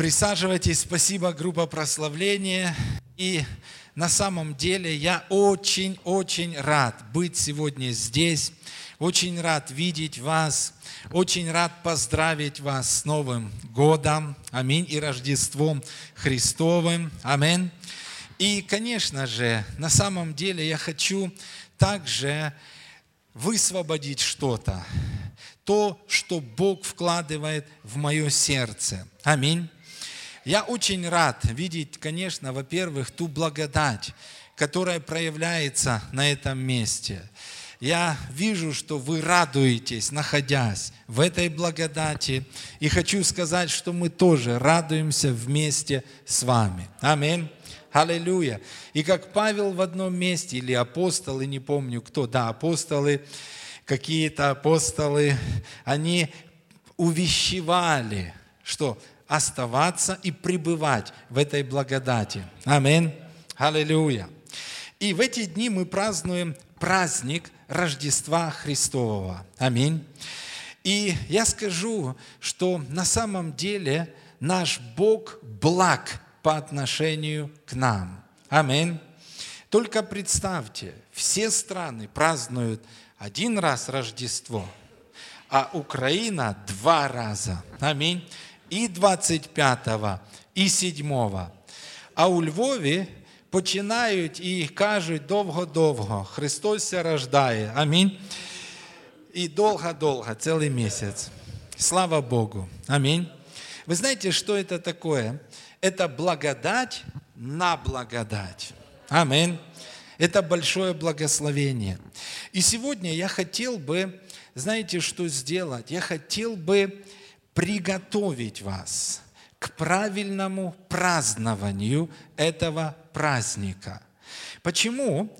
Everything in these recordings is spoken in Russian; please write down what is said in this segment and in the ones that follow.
Присаживайтесь, спасибо, группа прославления. И на самом деле я очень-очень рад быть сегодня здесь, очень рад видеть вас, очень рад поздравить вас с Новым годом, аминь, и Рождеством Христовым, аминь. И, конечно же, на самом деле я хочу также высвободить что-то, то, что Бог вкладывает в мое сердце. Аминь. Я очень рад видеть, конечно, во-первых, ту благодать, которая проявляется на этом месте. Я вижу, что вы радуетесь, находясь в этой благодати. И хочу сказать, что мы тоже радуемся вместе с вами. Аминь. Аллилуйя. И как Павел в одном месте, или апостолы, не помню кто, да, апостолы, какие-то апостолы, они увещевали, что оставаться и пребывать в этой благодати. Аминь. Аллилуйя. И в эти дни мы празднуем праздник Рождества Христового. Аминь. И я скажу, что на самом деле наш Бог благ по отношению к нам. Аминь. Только представьте, все страны празднуют один раз Рождество, а Украина два раза. Аминь И 25, и 7. А у Львові починають і кажуть довго-довго, Христос ся рождає. Амінь. И долго-долго, целый месяц. Слава Богу. Аминь. Вы знаете, что это такое? Это благодать на благодать. Аминь. Это большое благословение. И сегодня я хотел бы, знаете, что сделать? Я хотел бы приготовить вас к правильному празднованию этого праздника. Почему?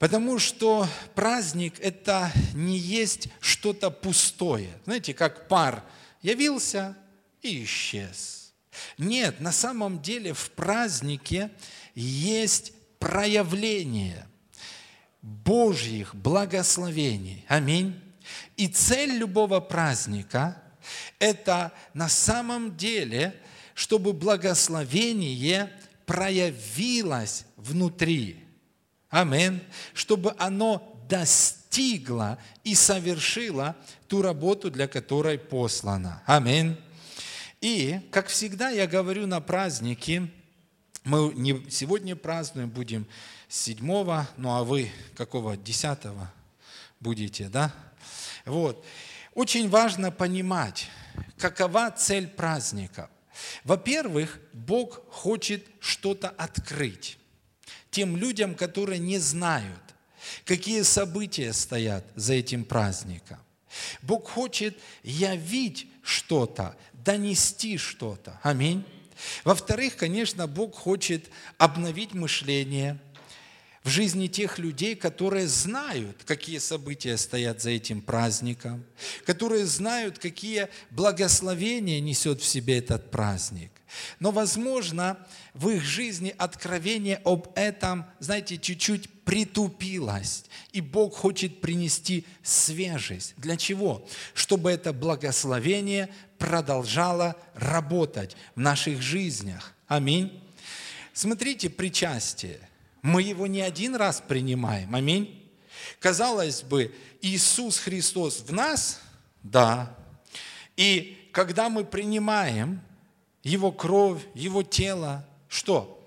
Потому что праздник – это не есть что-то пустое. Знаете, как пар явился и исчез. Нет, на самом деле в празднике есть проявление Божьих благословений. Аминь. И цель любого праздника – это на самом деле, чтобы благословение проявилось внутри. Аминь. Чтобы оно достигло и совершило ту работу, для которой послано. Аминь. И, как всегда, я говорю на празднике, мы не сегодня празднуем, будем седьмого, ну а вы какого? Десятого будете, да? Вот. Очень важно понимать, какова цель праздника. Во-первых, Бог хочет что-то открыть тем людям, которые не знают, какие события стоят за этим праздником. Бог хочет явить что-то, донести что-то. Аминь. Во-вторых, конечно, Бог хочет обновить мышление в жизни тех людей, которые знают, какие события стоят за этим праздником, которые знают, какие благословения несет в себе этот праздник. Но, возможно, в их жизни откровение об этом, знаете, чуть-чуть притупилось. И Бог хочет принести свежесть. Для чего? Чтобы это благословение продолжало работать в наших жизнях. Аминь. Смотрите, причастие. Мы его не один раз принимаем. Аминь. Казалось бы, Иисус Христос в нас, да. И когда мы принимаем Его кровь, Его тело, что?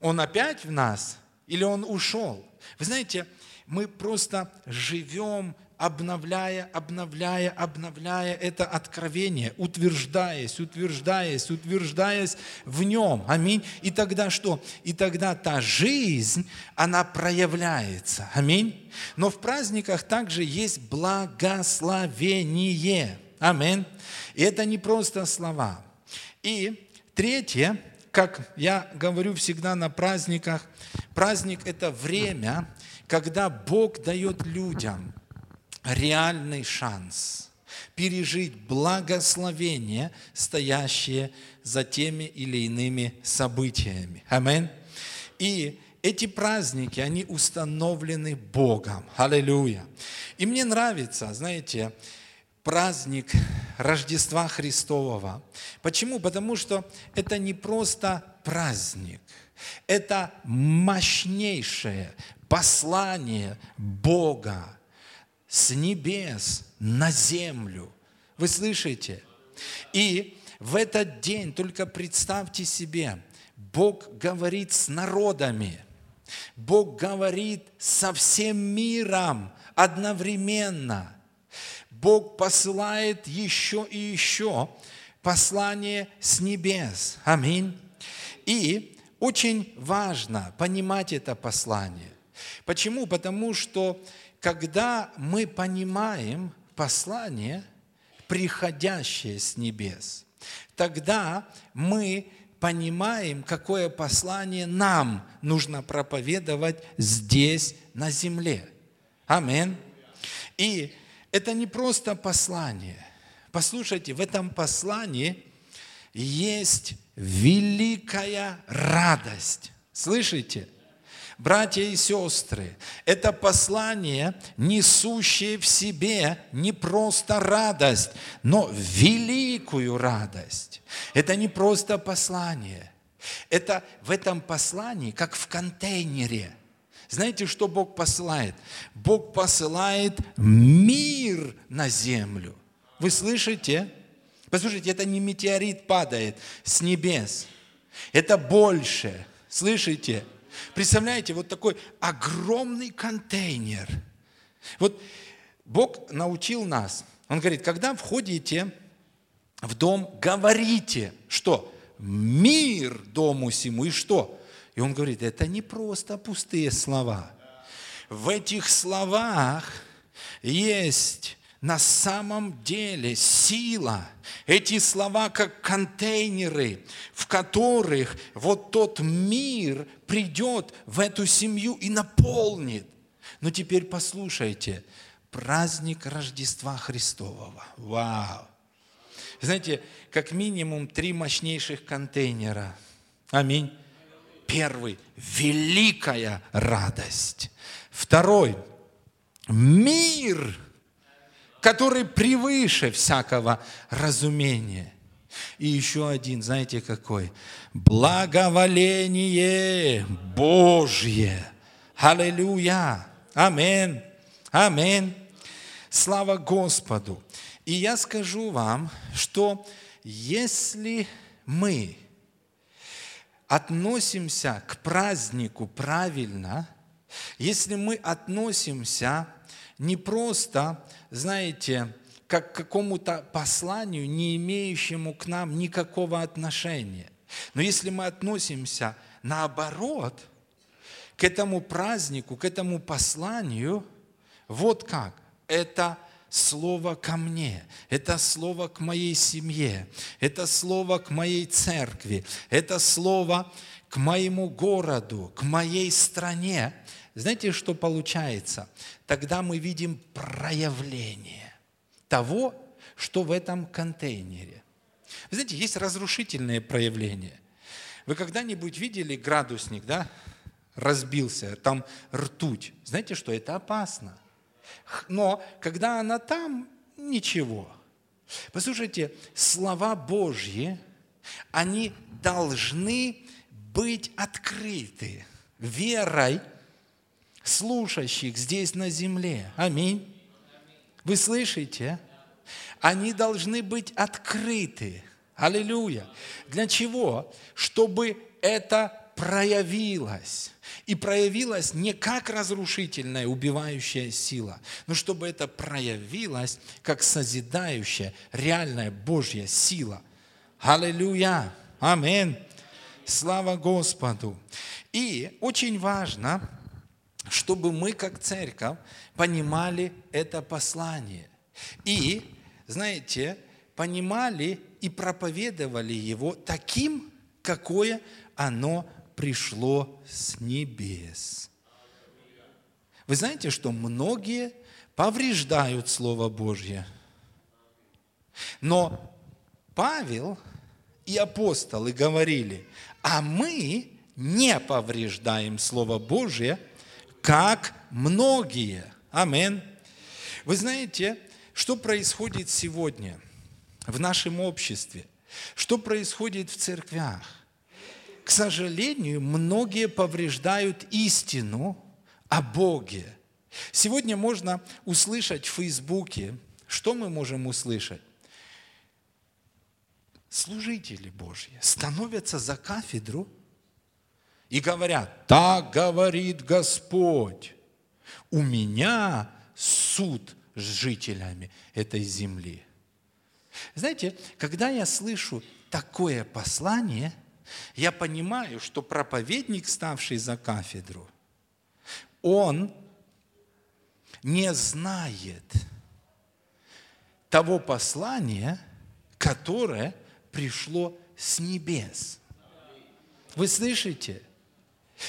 Он опять в нас или Он ушел? Вы знаете, мы просто живем обновляя, обновляя, обновляя это откровение, утверждаясь, утверждаясь, утверждаясь в нем. Аминь. И тогда что? И тогда та жизнь, она проявляется. Аминь. Но в праздниках также есть благословение. Аминь. И это не просто слова. И третье, как я говорю всегда на праздниках, праздник – это время, когда Бог дает людям – реальный шанс пережить благословение, стоящее за теми или иными событиями. Аминь. И эти праздники, они установлены Богом. Аллилуйя. И мне нравится, знаете, праздник Рождества Христового. Почему? Потому что это не просто праздник, это мощнейшее послание Бога с небес на землю. Вы слышите? И в этот день, только представьте себе, Бог говорит с народами, Бог говорит со всем миром одновременно. Бог посылает еще и еще послание с небес. Аминь. И очень важно понимать это послание. Почему? Потому что когда мы понимаем послание, приходящее с небес, тогда мы понимаем, какое послание нам нужно проповедовать здесь, на земле. Амин. И это не просто послание. Послушайте, в этом послании есть великая радость. Слышите? Братья и сестры, это послание, несущее в себе не просто радость, но великую радость. Это не просто послание. Это в этом послании, как в контейнере. Знаете, что Бог посылает? Бог посылает мир на землю. Вы слышите? Послушайте, это не метеорит падает с небес. Это больше. Слышите? Представляете, вот такой огромный контейнер. Вот Бог научил нас. Он говорит, когда входите в дом, говорите, что мир дому сему и что? И он говорит, это не просто пустые слова. В этих словах есть на самом деле сила. Эти слова как контейнеры, в которых вот тот мир придет в эту семью и наполнит. Но теперь послушайте, праздник Рождества Христового. Вау! Знаете, как минимум три мощнейших контейнера. Аминь. Первый – великая радость. Второй – мир – который превыше всякого разумения. И еще один, знаете какой? Благоволение Божье. Аллилуйя. Амин. Амин. Слава Господу. И я скажу вам, что если мы относимся к празднику правильно, если мы относимся не просто, знаете, как к какому-то посланию, не имеющему к нам никакого отношения. Но если мы относимся наоборот к этому празднику, к этому посланию, вот как, это слово ко мне, это слово к моей семье, это слово к моей церкви, это слово к моему городу, к моей стране, знаете, что получается? Тогда мы видим проявление того, что в этом контейнере. Вы знаете, есть разрушительные проявления. Вы когда-нибудь видели градусник, да? Разбился, там ртуть. Знаете, что это опасно. Но когда она там, ничего. Послушайте, слова Божьи, они должны быть открыты верой слушающих здесь на земле. Аминь. Вы слышите? Они должны быть открыты. Аллилуйя. Для чего? Чтобы это проявилось. И проявилось не как разрушительная, убивающая сила, но чтобы это проявилось как созидающая, реальная Божья сила. Аллилуйя. Аминь. Слава Господу. И очень важно, чтобы мы, как церковь, понимали это послание. И, знаете, понимали и проповедовали его таким, какое оно пришло с небес. Вы знаете, что многие повреждают Слово Божье. Но Павел и апостолы говорили, а мы не повреждаем Слово Божье – как многие. Амин. Вы знаете, что происходит сегодня? в нашем обществе? Что происходит в церквях? К сожалению, многие повреждают истину о Боге. Сегодня можно услышать в Фейсбуке, что мы можем услышать? Служители Божьи становятся за кафедру и говорят, так говорит Господь, у меня суд с жителями этой земли. Знаете, когда я слышу такое послание, я понимаю, что проповедник, ставший за кафедру, он не знает того послания, которое пришло с небес. Вы слышите?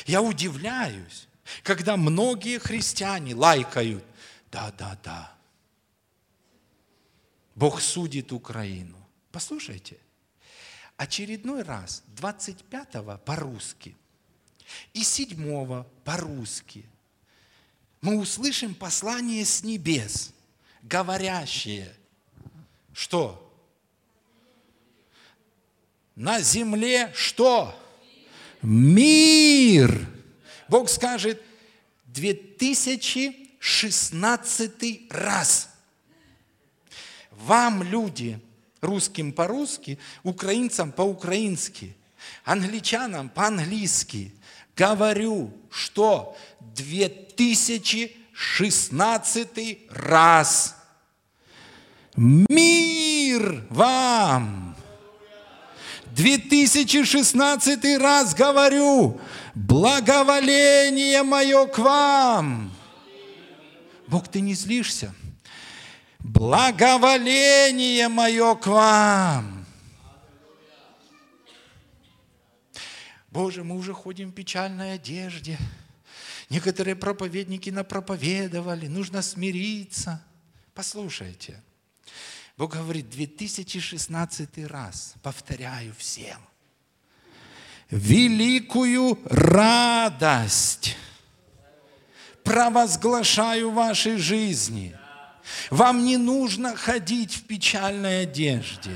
Я удивляюсь, когда многие христиане лайкают. Да, да, да. Бог судит Украину. Послушайте, очередной раз 25-го по-русски и 7-го по-русски мы услышим послание с небес, говорящее, что на земле что? Мир. Бог скажет 2016 раз. Вам, люди, русским по-русски, украинцам по-украински, англичанам по-английски, говорю, что 2016 раз. Мир вам! 2016 раз говорю, благоволение мое к вам. Бог, ты не злишься? Благоволение мое к вам. Боже, мы уже ходим в печальной одежде. Некоторые проповедники напроповедовали, нужно смириться. Послушайте, Бог говорит, 2016 раз, повторяю всем, великую радость провозглашаю вашей жизни. Вам не нужно ходить в печальной одежде.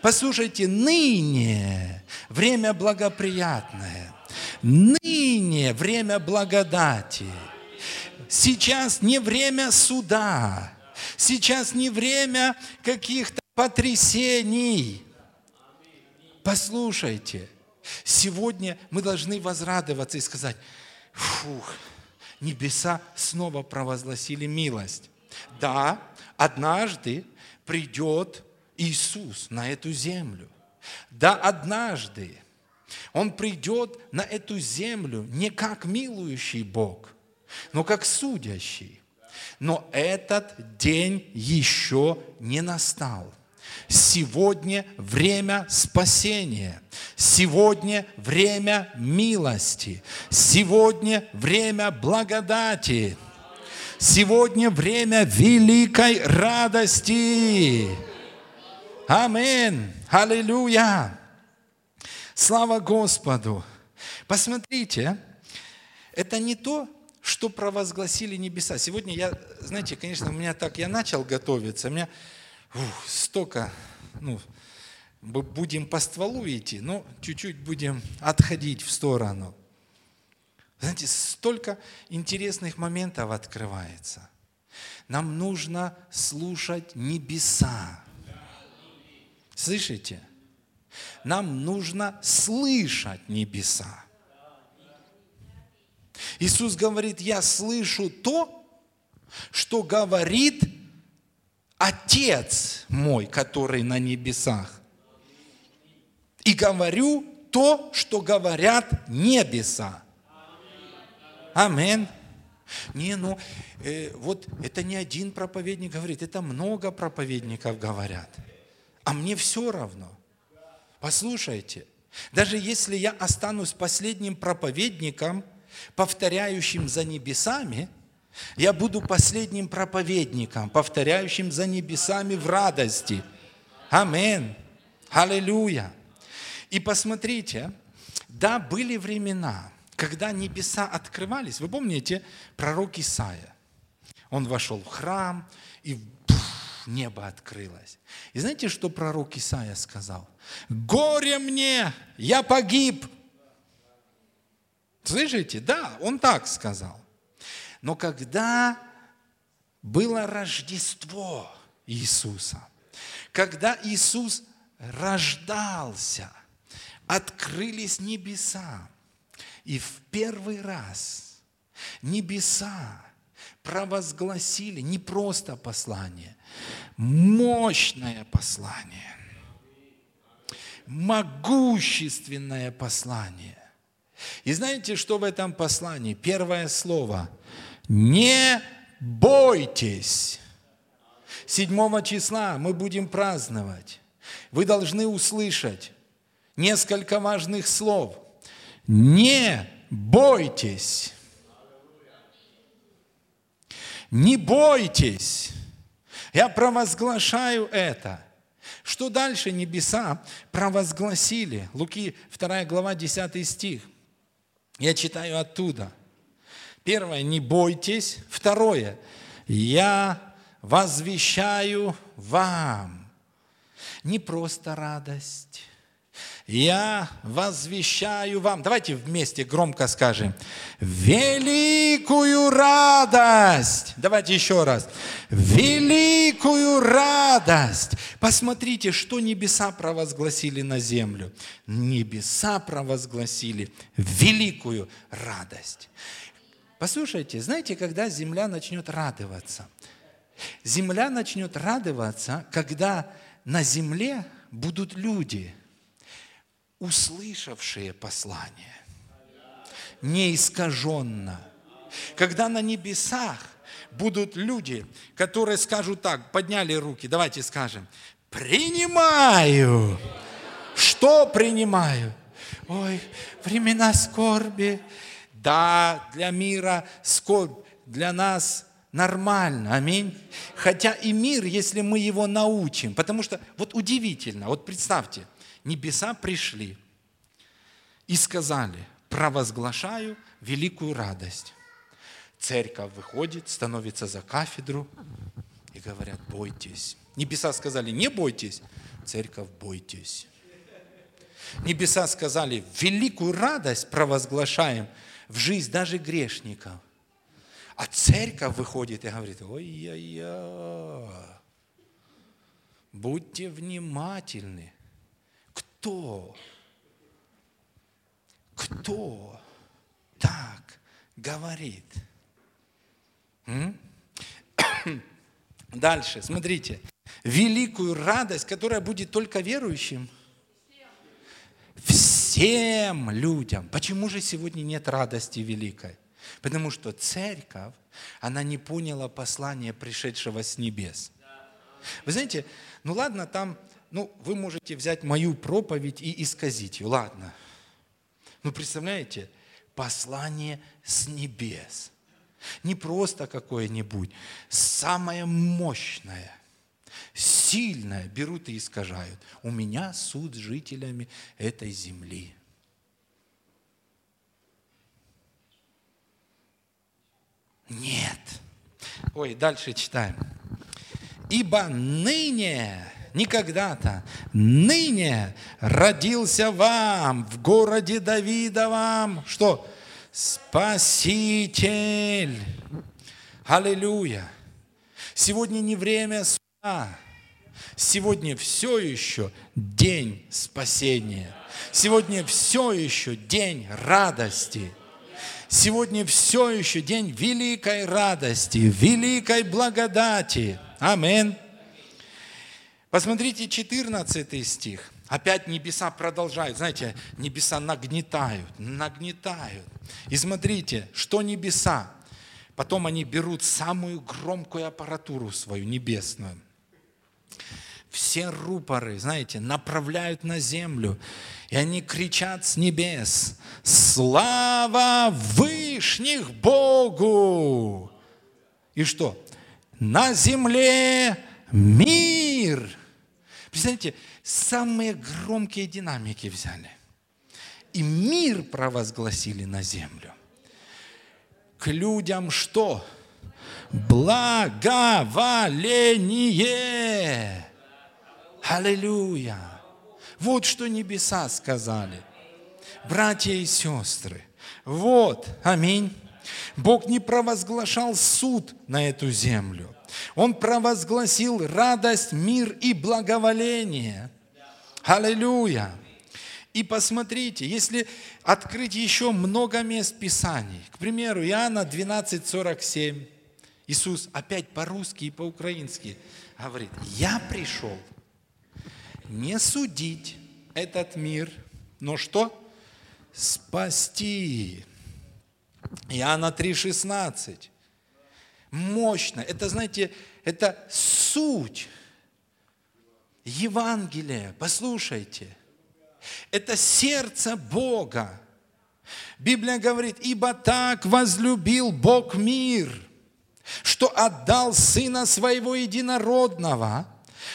Послушайте, ныне время благоприятное, ныне время благодати. Сейчас не время суда, Сейчас не время каких-то потрясений. Послушайте, сегодня мы должны возрадоваться и сказать, фух, небеса снова провозгласили милость. Да, однажды придет Иисус на эту землю. Да, однажды Он придет на эту землю не как милующий Бог, но как судящий. Но этот день еще не настал. Сегодня время спасения. Сегодня время милости. Сегодня время благодати. Сегодня время великой радости. Амин. Аллилуйя. Слава Господу. Посмотрите, это не то, что провозгласили небеса. Сегодня я, знаете, конечно, у меня так, я начал готовиться, у меня ух, столько, ну, будем по стволу идти, но чуть-чуть будем отходить в сторону. Знаете, столько интересных моментов открывается. Нам нужно слушать небеса. Слышите? Нам нужно слышать небеса. Иисус говорит, я слышу то, что говорит Отец мой, который на небесах. И говорю то, что говорят небеса. Амин. Не, ну, э, вот это не один проповедник говорит, это много проповедников говорят. А мне все равно. Послушайте, даже если я останусь последним проповедником – повторяющим за небесами, я буду последним проповедником, повторяющим за небесами в радости. Амин. Аллилуйя. И посмотрите, да, были времена, когда небеса открывались. Вы помните пророк Исаия? Он вошел в храм, и небо открылось. И знаете, что пророк Исаия сказал? «Горе мне, я погиб!» Слышите? Да, он так сказал. Но когда было Рождество Иисуса, когда Иисус рождался, открылись небеса, и в первый раз небеса провозгласили не просто послание, мощное послание, могущественное послание. И знаете, что в этом послании? Первое слово – не бойтесь. 7 числа мы будем праздновать. Вы должны услышать несколько важных слов. Не бойтесь. Не бойтесь. Я провозглашаю это. Что дальше небеса провозгласили? Луки 2 глава 10 стих. Я читаю оттуда. Первое, не бойтесь. Второе, я возвещаю вам не просто радость, я возвещаю вам, давайте вместе громко скажем, великую радость. Давайте еще раз. Великую радость. Посмотрите, что небеса провозгласили на землю. Небеса провозгласили великую радость. Послушайте, знаете, когда земля начнет радоваться? Земля начнет радоваться, когда на земле будут люди – услышавшие послание, неискаженно. Когда на небесах будут люди, которые скажут так, подняли руки, давайте скажем, принимаю. Что принимаю? Ой, времена скорби. Да, для мира скорбь, для нас нормально, аминь. Хотя и мир, если мы его научим, потому что вот удивительно, вот представьте – небеса пришли и сказали, провозглашаю великую радость. Церковь выходит, становится за кафедру и говорят, бойтесь. Небеса сказали, не бойтесь, церковь, бойтесь. Небеса сказали, великую радость провозглашаем в жизнь даже грешников. А церковь выходит и говорит, ой-я-я, будьте внимательны кто, кто так говорит? Дальше, смотрите. Великую радость, которая будет только верующим. Всем людям. Почему же сегодня нет радости великой? Потому что церковь, она не поняла послание пришедшего с небес. Вы знаете, ну ладно, там ну, вы можете взять мою проповедь и исказить ее, ладно. Ну, представляете, послание с небес. Не просто какое-нибудь, самое мощное, сильное берут и искажают. У меня суд с жителями этой земли. Нет. Ой, дальше читаем. Ибо ныне не когда-то, ныне родился вам в городе Давидовом, что? Спаситель. Аллилуйя. Сегодня не время суда. Сегодня все еще день спасения. Сегодня все еще день радости. Сегодня все еще день великой радости, великой благодати. Аминь. Посмотрите 14 стих. Опять небеса продолжают. Знаете, небеса нагнетают, нагнетают. И смотрите, что небеса. Потом они берут самую громкую аппаратуру свою, небесную. Все рупоры, знаете, направляют на землю. И они кричат с небес, слава Вышних Богу! И что? На земле мир! Представляете, самые громкие динамики взяли. И мир провозгласили на землю. К людям что? Благоволение. Аллилуйя. Вот что небеса сказали. Братья и сестры, вот, аминь. Бог не провозглашал суд на эту землю. Он провозгласил радость, мир и благоволение. Аллилуйя. И посмотрите, если открыть еще много мест Писаний, к примеру, Иоанна 12:47, Иисус опять по-русски и по-украински говорит, я пришел не судить этот мир, но что? Спасти. Иоанна 3,16. Мощно. Это, знаете, это суть Евангелия. Послушайте. Это сердце Бога. Библия говорит, ибо так возлюбил Бог мир, что отдал Сына Своего Единородного,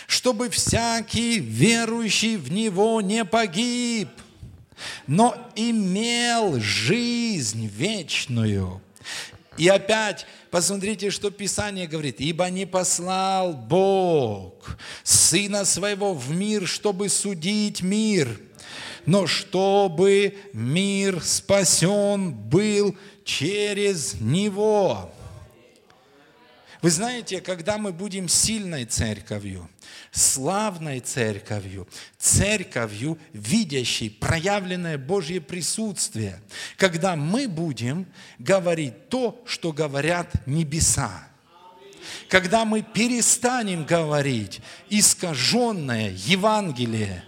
чтобы всякий верующий в Него не погиб, но имел жизнь вечную. И опять посмотрите, что Писание говорит. «Ибо не послал Бог Сына Своего в мир, чтобы судить мир, но чтобы мир спасен был через Него». Вы знаете, когда мы будем сильной церковью, славной церковью, церковью, видящей проявленное Божье присутствие, когда мы будем говорить то, что говорят небеса. Когда мы перестанем говорить искаженное Евангелие,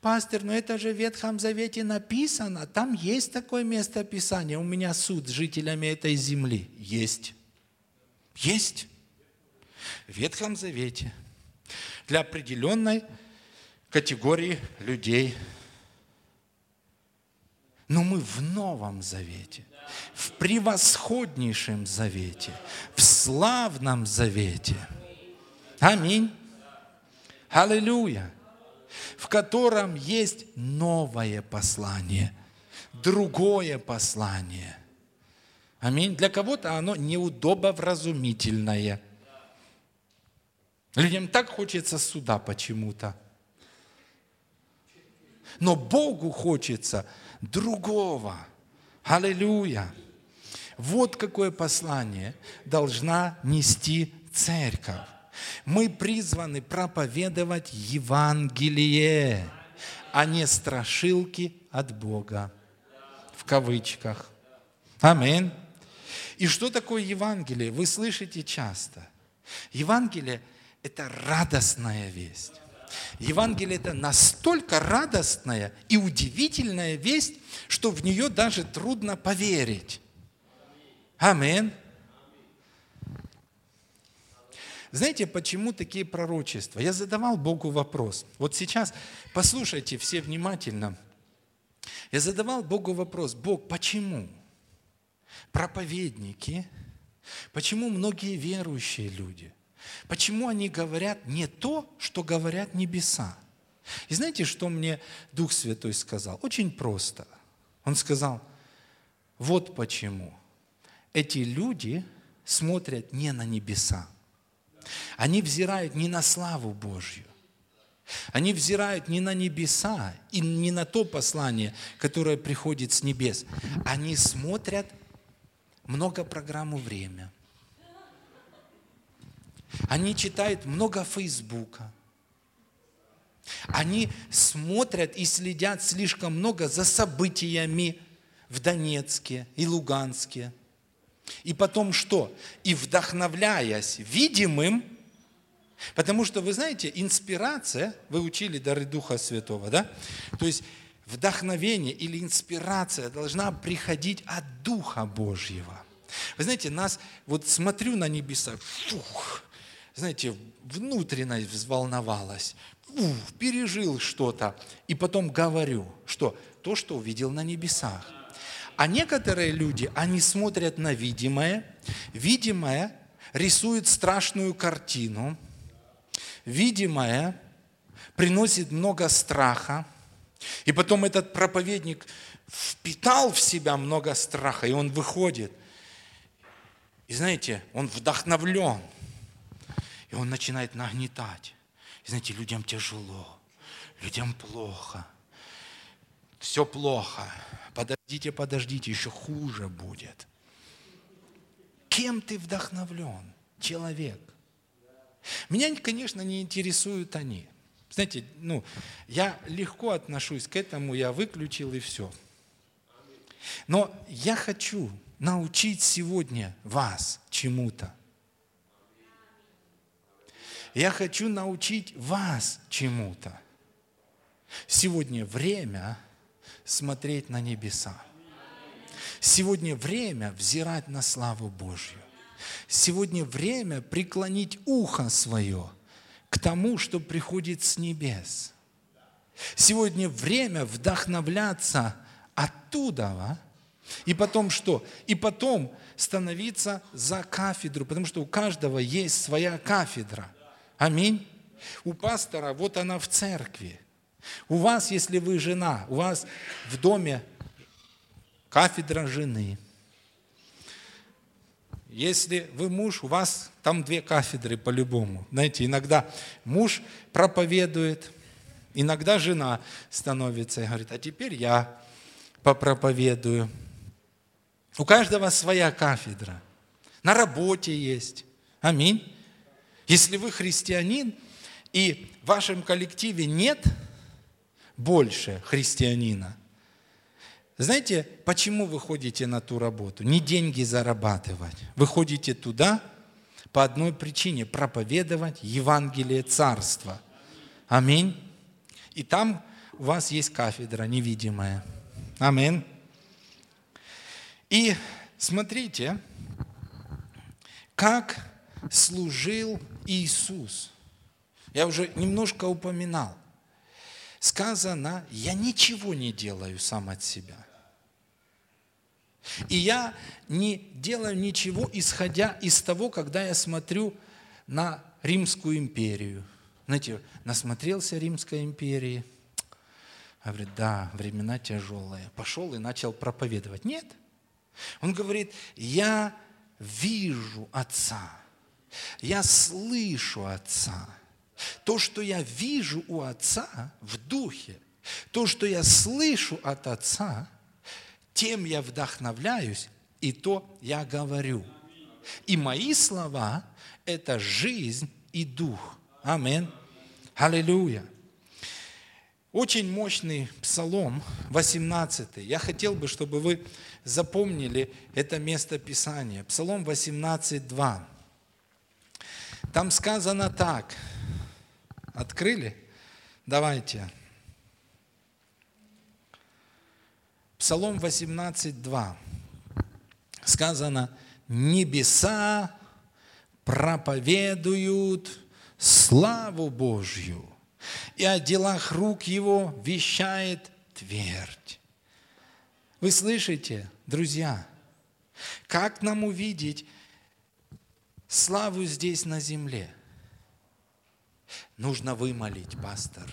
Пастор, но это же в Ветхом Завете написано, там есть такое место Писания, у меня суд с жителями этой земли. Есть. Есть. В Ветхом Завете для определенной категории людей. Но мы в Новом Завете, в превосходнейшем Завете, в славном Завете. Аминь. Аллилуйя. В котором есть новое послание, другое послание – Аминь. Для кого-то оно неудобовразумительное. Людям так хочется суда почему-то. Но Богу хочется другого. Аллилуйя. Вот какое послание должна нести церковь. Мы призваны проповедовать Евангелие, а не страшилки от Бога. В кавычках. Аминь. И что такое Евангелие? Вы слышите часто. Евангелие – это радостная весть. Евангелие – это настолько радостная и удивительная весть, что в нее даже трудно поверить. Аминь. Знаете, почему такие пророчества? Я задавал Богу вопрос. Вот сейчас послушайте все внимательно. Я задавал Богу вопрос, Бог, почему? проповедники, почему многие верующие люди, почему они говорят не то, что говорят небеса. И знаете, что мне Дух Святой сказал? Очень просто. Он сказал, вот почему. Эти люди смотрят не на небеса. Они взирают не на славу Божью. Они взирают не на небеса и не на то послание, которое приходит с небес. Они смотрят много программу «Время». Они читают много Фейсбука. Они смотрят и следят слишком много за событиями в Донецке и Луганске. И потом что? И вдохновляясь видимым, потому что, вы знаете, инспирация, вы учили дары Духа Святого, да? То есть вдохновение или инспирация должна приходить от Духа Божьего. Вы знаете, нас, вот смотрю на небеса, фух, знаете, внутренность взволновалась, фух, пережил что-то, и потом говорю, что то, что увидел на небесах. А некоторые люди, они смотрят на видимое, видимое рисует страшную картину, видимое приносит много страха, и потом этот проповедник впитал в себя много страха, и он выходит. И знаете, он вдохновлен. И он начинает нагнетать. И знаете, людям тяжело, людям плохо. Все плохо. Подождите, подождите, еще хуже будет. Кем ты вдохновлен? Человек. Меня, конечно, не интересуют они. Знаете, ну, я легко отношусь к этому, я выключил и все. Но я хочу научить сегодня вас чему-то. Я хочу научить вас чему-то. Сегодня время смотреть на небеса. Сегодня время взирать на славу Божью. Сегодня время преклонить ухо свое к тому, что приходит с небес. Сегодня время вдохновляться оттуда, и потом что? И потом становиться за кафедру, потому что у каждого есть своя кафедра. Аминь. У пастора, вот она в церкви. У вас, если вы жена, у вас в доме кафедра жены. Если вы муж, у вас там две кафедры по-любому. Знаете, иногда муж проповедует, иногда жена становится и говорит, а теперь я попроповедую. У каждого своя кафедра. На работе есть. Аминь. Если вы христианин, и в вашем коллективе нет больше христианина, знаете, почему вы ходите на ту работу? Не деньги зарабатывать. Вы ходите туда по одной причине – проповедовать Евангелие Царства. Аминь. И там у вас есть кафедра невидимая. Аминь. И смотрите, как служил Иисус. Я уже немножко упоминал. Сказано, я ничего не делаю сам от себя. И я не делаю ничего, исходя из того, когда я смотрю на Римскую империю. Знаете, насмотрелся Римской империи. Говорит, да, времена тяжелые. Пошел и начал проповедовать. Нет. Он говорит, я вижу Отца. Я слышу Отца. То, что я вижу у Отца в духе, то, что я слышу от Отца, тем я вдохновляюсь, и то я говорю. И мои слова – это жизнь и дух. Аминь. Аллилуйя. Очень мощный псалом, 18. Я хотел бы, чтобы вы запомнили это место Писания. Псалом 18, 2. Там сказано так. Открыли? Давайте. Псалом 18, 2. Сказано, небеса проповедуют славу Божью, и о делах рук его вещает твердь. Вы слышите, друзья, как нам увидеть славу здесь на земле? Нужно вымолить, пастор.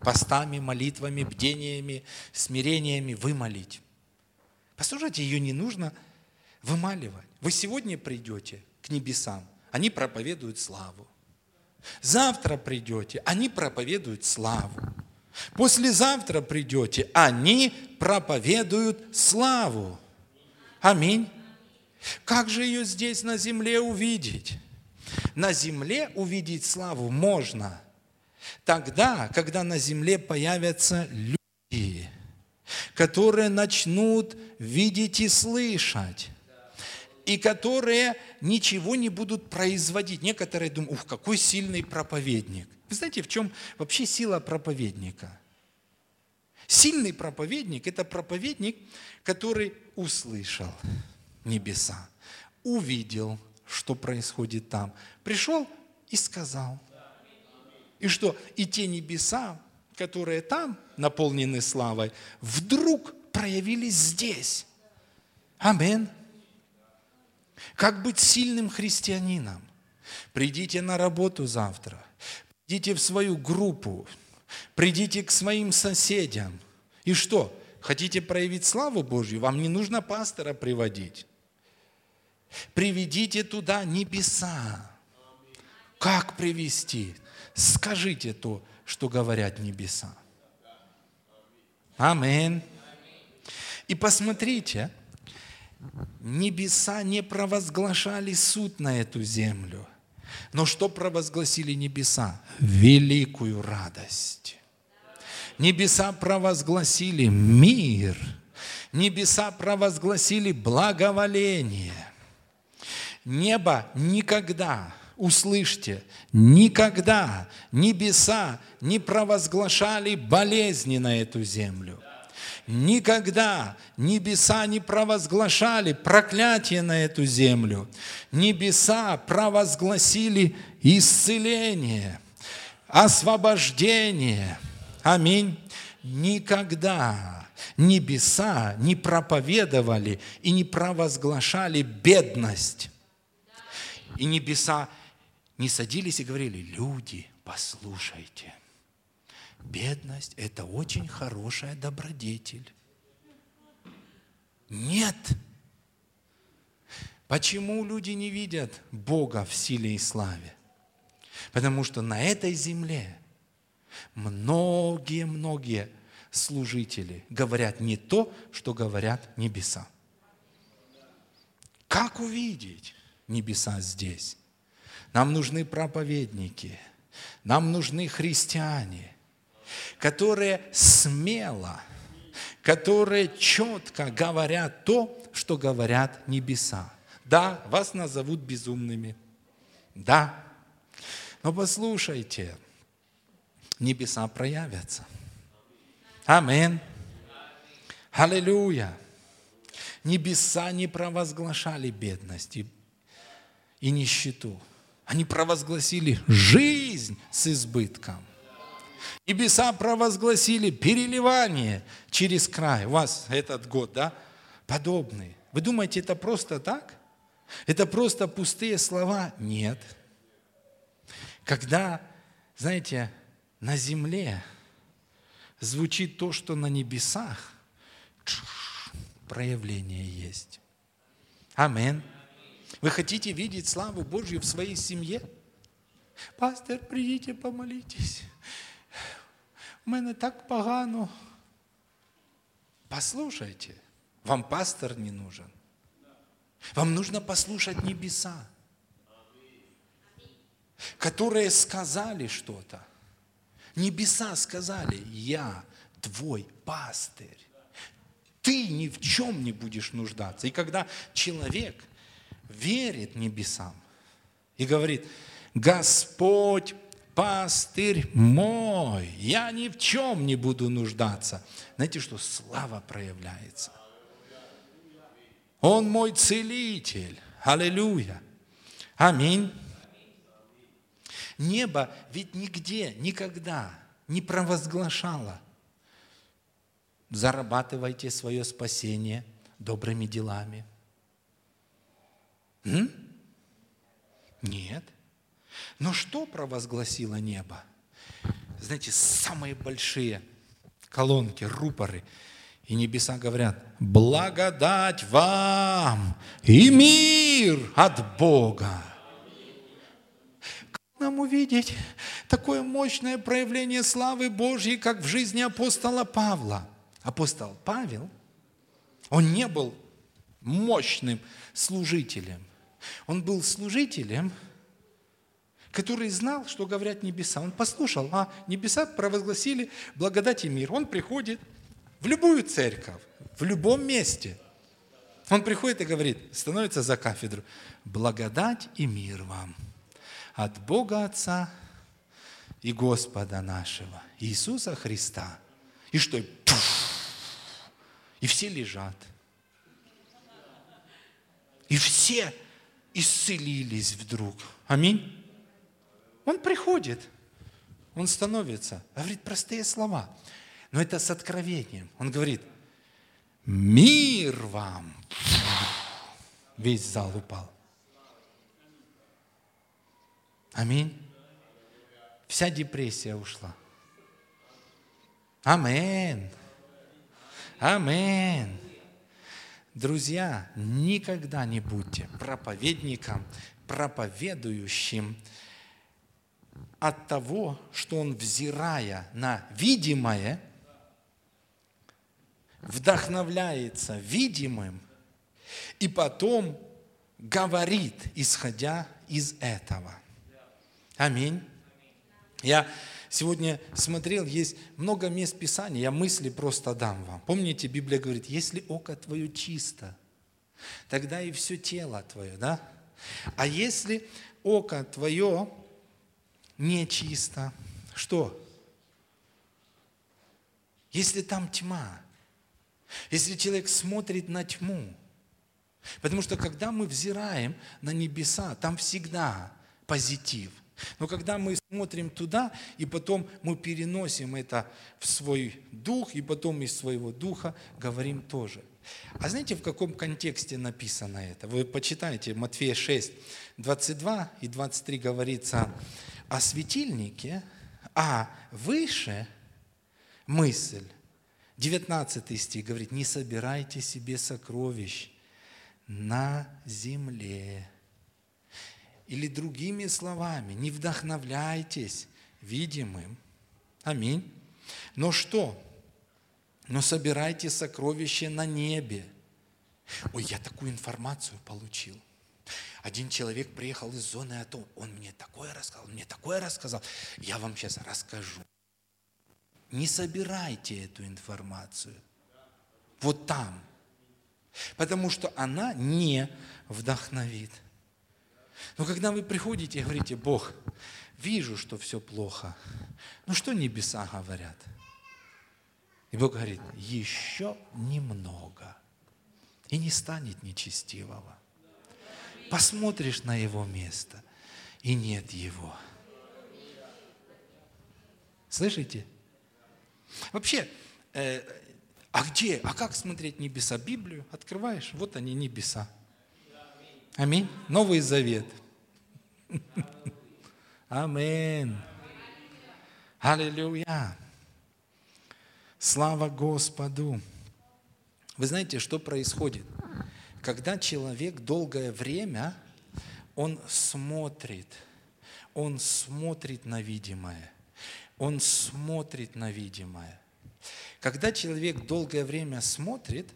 Постами, молитвами, бдениями, смирениями вымолить. Послушайте, ее не нужно вымаливать. Вы сегодня придете к небесам, они проповедуют славу. Завтра придете, они проповедуют славу. Послезавтра придете, они проповедуют славу. Аминь. Как же ее здесь на земле увидеть? На земле увидеть славу можно тогда, когда на земле появятся люди, которые начнут видеть и слышать и которые ничего не будут производить. Некоторые думают, ух, какой сильный проповедник. Вы знаете, в чем вообще сила проповедника? Сильный проповедник – это проповедник, который услышал небеса, увидел, что происходит там, пришел и сказал. И что? И те небеса, которые там наполнены славой, вдруг проявились здесь. Аминь. Как быть сильным христианином? Придите на работу завтра, придите в свою группу, придите к своим соседям. И что? Хотите проявить славу Божью? Вам не нужно пастора приводить. Приведите туда небеса. Как привести? Скажите то, что говорят небеса. Аминь. И посмотрите, небеса не провозглашали суд на эту землю. Но что провозгласили небеса? Великую радость. Небеса провозгласили мир. Небеса провозгласили благоволение. Небо никогда, услышьте, никогда небеса не провозглашали болезни на эту землю. Никогда небеса не провозглашали проклятие на эту землю. Небеса провозгласили исцеление, освобождение. Аминь. Никогда небеса не проповедовали и не провозглашали бедность. И небеса не садились и говорили, люди, послушайте – Бедность – это очень хорошая добродетель. Нет. Почему люди не видят Бога в силе и славе? Потому что на этой земле многие-многие служители говорят не то, что говорят небеса. Как увидеть небеса здесь? Нам нужны проповедники, нам нужны христиане, которые смело, которые четко говорят то, что говорят небеса. Да, вас назовут безумными. Да. Но послушайте, небеса проявятся. Амин. Аллилуйя. Небеса не провозглашали бедности и нищету. Они провозгласили жизнь с избытком. Небеса провозгласили переливание через край. У вас этот год, да? Подобный. Вы думаете, это просто так? Это просто пустые слова? Нет. Когда, знаете, на земле звучит то, что на небесах, проявление есть. Амин. Вы хотите видеть славу Божью в своей семье? Пастор, придите, помолитесь в мене так погано. Послушайте, вам пастор не нужен. Вам нужно послушать небеса, которые сказали что-то. Небеса сказали, я твой пастырь. Ты ни в чем не будешь нуждаться. И когда человек верит небесам и говорит, Господь пастырь мой, я ни в чем не буду нуждаться. Знаете, что слава проявляется. Он мой целитель. Аллилуйя. Аминь. Небо ведь нигде, никогда не провозглашало. Зарабатывайте свое спасение добрыми делами. М? Нет. Но что провозгласило небо? Знаете, самые большие колонки, рупоры. И небеса говорят, благодать вам и мир от Бога. Как нам увидеть такое мощное проявление славы Божьей, как в жизни апостола Павла? Апостол Павел, он не был мощным служителем. Он был служителем – который знал, что говорят небеса. Он послушал, а небеса провозгласили благодать и мир. Он приходит в любую церковь, в любом месте. Он приходит и говорит, становится за кафедру, благодать и мир вам от Бога Отца и Господа нашего, Иисуса Христа. И что? И все лежат. И все исцелились вдруг. Аминь. Он приходит, он становится, говорит простые слова. Но это с откровением. Он говорит, мир вам. Весь зал упал. Аминь. Вся депрессия ушла. Амин. Амин. Друзья, никогда не будьте проповедником, проповедующим от того, что он, взирая на видимое, вдохновляется видимым и потом говорит, исходя из этого. Аминь. Я сегодня смотрел, есть много мест Писания, я мысли просто дам вам. Помните, Библия говорит, если око твое чисто, тогда и все тело твое, да? А если око твое нечисто, что? Если там тьма, если человек смотрит на тьму, потому что когда мы взираем на небеса, там всегда позитив. Но когда мы смотрим туда, и потом мы переносим это в свой дух, и потом из своего духа говорим тоже. А знаете, в каком контексте написано это? Вы почитайте, Матфея 6, 22 и 23 говорится о светильнике, а выше мысль 19 стих говорит, не собирайте себе сокровищ на земле. Или другими словами, не вдохновляйтесь видимым. Аминь. Но что? Но собирайте сокровища на небе. Ой, я такую информацию получил. Один человек приехал из зоны АТО, он мне такое рассказал, мне такое рассказал. Я вам сейчас расскажу. Не собирайте эту информацию. Вот там. Потому что она не вдохновит. Но когда вы приходите и говорите, Бог, вижу, что все плохо. Ну что небеса говорят? И Бог говорит, еще немного. И не станет нечестивого. Посмотришь на его место, и нет его. Слышите? Вообще, э, а где, а как смотреть небеса? Библию открываешь, вот они небеса. Аминь. Новый Завет. Аминь. Аллилуйя. Слава Господу. Вы знаете, что происходит? Когда человек долгое время, он смотрит, он смотрит на видимое – он смотрит на видимое. Когда человек долгое время смотрит,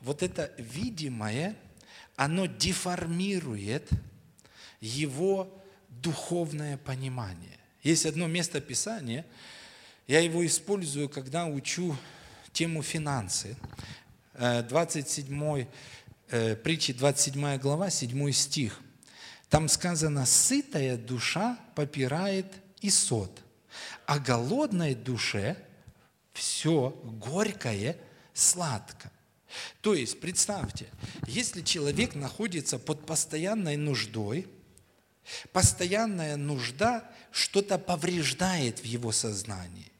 вот это видимое, оно деформирует его духовное понимание. Есть одно место Писания, я его использую, когда учу тему финансы. 27, э, притчи 27 глава, 7 стих. Там сказано, сытая душа попирает и сот, а голодной душе все горькое сладко. То есть, представьте, если человек находится под постоянной нуждой, постоянная нужда что-то повреждает в его сознании,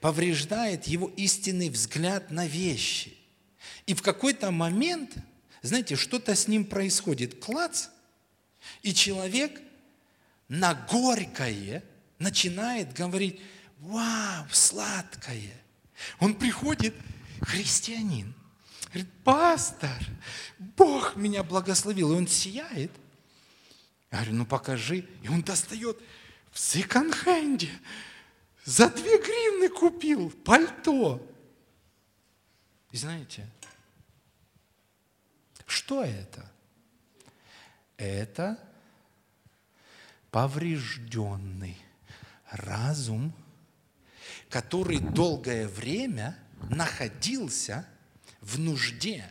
повреждает его истинный взгляд на вещи. И в какой-то момент, знаете, что-то с ним происходит, клац, и человек на горькое – начинает говорить, вау, сладкое. Он приходит, христианин, говорит, пастор, Бог меня благословил. И он сияет. Я говорю, ну покажи. И он достает в секонд-хенде. За две гривны купил пальто. И знаете, что это? Это поврежденный разум, который долгое время находился в нужде.